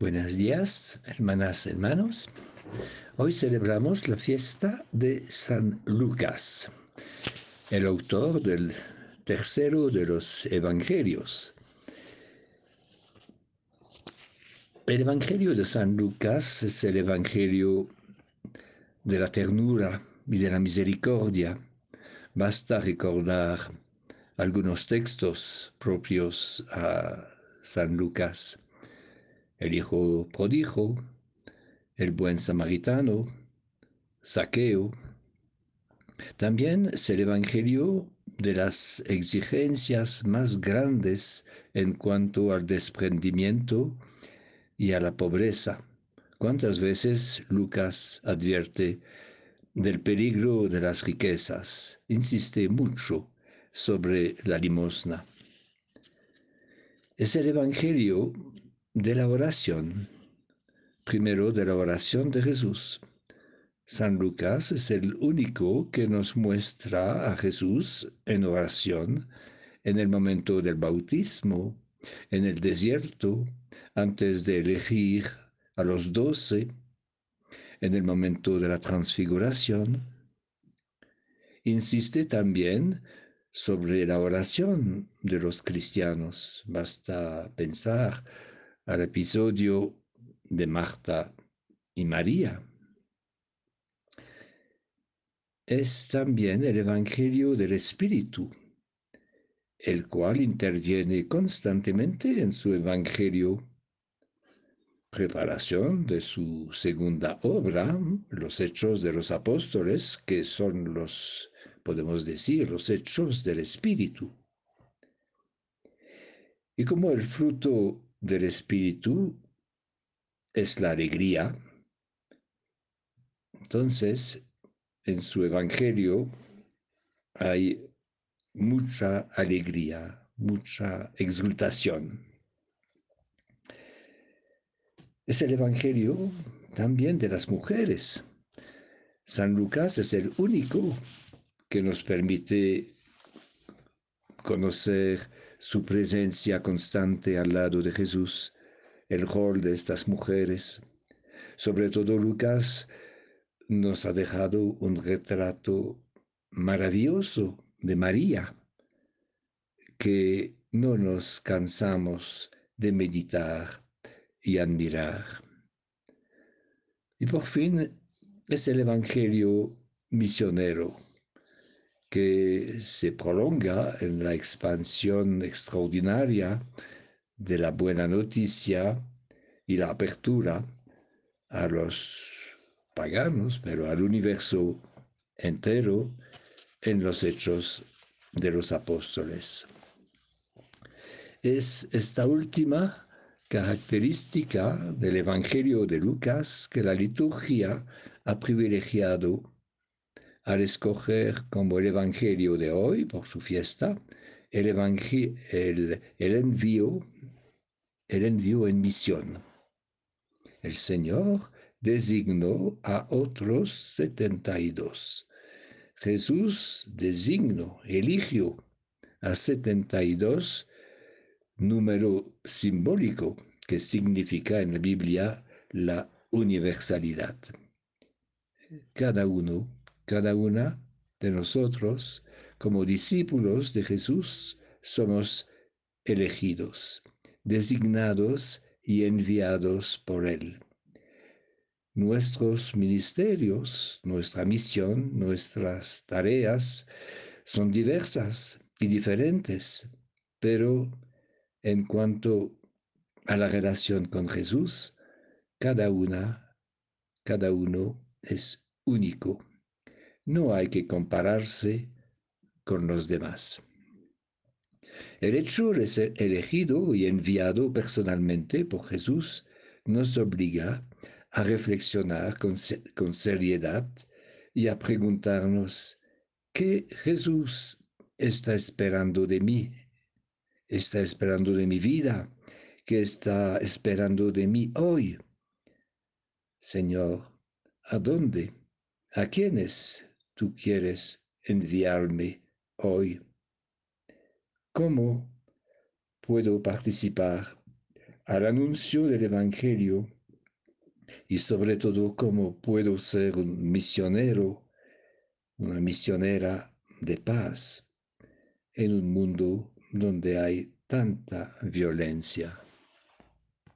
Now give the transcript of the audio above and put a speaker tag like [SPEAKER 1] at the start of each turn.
[SPEAKER 1] Buenos días, hermanas, hermanos. Hoy celebramos la fiesta de San Lucas, el autor del tercero de los evangelios. El evangelio de San Lucas es el evangelio de la ternura y de la misericordia. Basta recordar algunos textos propios a San Lucas. El hijo prodigo, el buen samaritano, saqueo. También es el Evangelio de las exigencias más grandes en cuanto al desprendimiento y a la pobreza. ¿Cuántas veces Lucas advierte del peligro de las riquezas? Insiste mucho sobre la limosna. Es el Evangelio de la oración, primero de la oración de Jesús. San Lucas es el único que nos muestra a Jesús en oración en el momento del bautismo, en el desierto, antes de elegir a los doce, en el momento de la transfiguración. Insiste también sobre la oración de los cristianos. Basta pensar al episodio de Marta y María. Es también el Evangelio del Espíritu, el cual interviene constantemente en su Evangelio, preparación de su segunda obra, los Hechos de los Apóstoles, que son los podemos decir, los hechos del Espíritu. Y como el fruto del Espíritu es la alegría, entonces en su Evangelio hay mucha alegría, mucha exultación. Es el Evangelio también de las mujeres. San Lucas es el único que nos permite conocer su presencia constante al lado de Jesús, el rol de estas mujeres. Sobre todo Lucas nos ha dejado un retrato maravilloso de María, que no nos cansamos de meditar y admirar. Y por fin es el Evangelio misionero que se prolonga en la expansión extraordinaria de la buena noticia y la apertura a los paganos, pero al universo entero en los hechos de los apóstoles. Es esta última característica del Evangelio de Lucas que la liturgia ha privilegiado al escoger como el Evangelio de hoy, por su fiesta, el, el, el, envío, el envío en misión. El Señor designó a otros setenta y dos. Jesús designó, eligió a setenta y dos, número simbólico que significa en la Biblia la universalidad. Cada uno cada una de nosotros, como discípulos de Jesús, somos elegidos, designados y enviados por Él. Nuestros ministerios, nuestra misión, nuestras tareas son diversas y diferentes, pero en cuanto a la relación con Jesús, cada una, cada uno es único no hay que compararse con los demás. El hecho de ser elegido y enviado personalmente por Jesús nos obliga a reflexionar con, seriedad y a preguntarnos, ¿qué Jesús está esperando de mí? ¿Está esperando de mi vida? ¿Qué está esperando de mí hoy? Señor, ¿a dónde? ¿A quiénes tú quieres enviarme hoy? ¿Cómo puedo participar al anuncio del Evangelio y sobre todo cómo puedo ser un misionero, una misionera de paz en un mundo donde hay tanta violencia.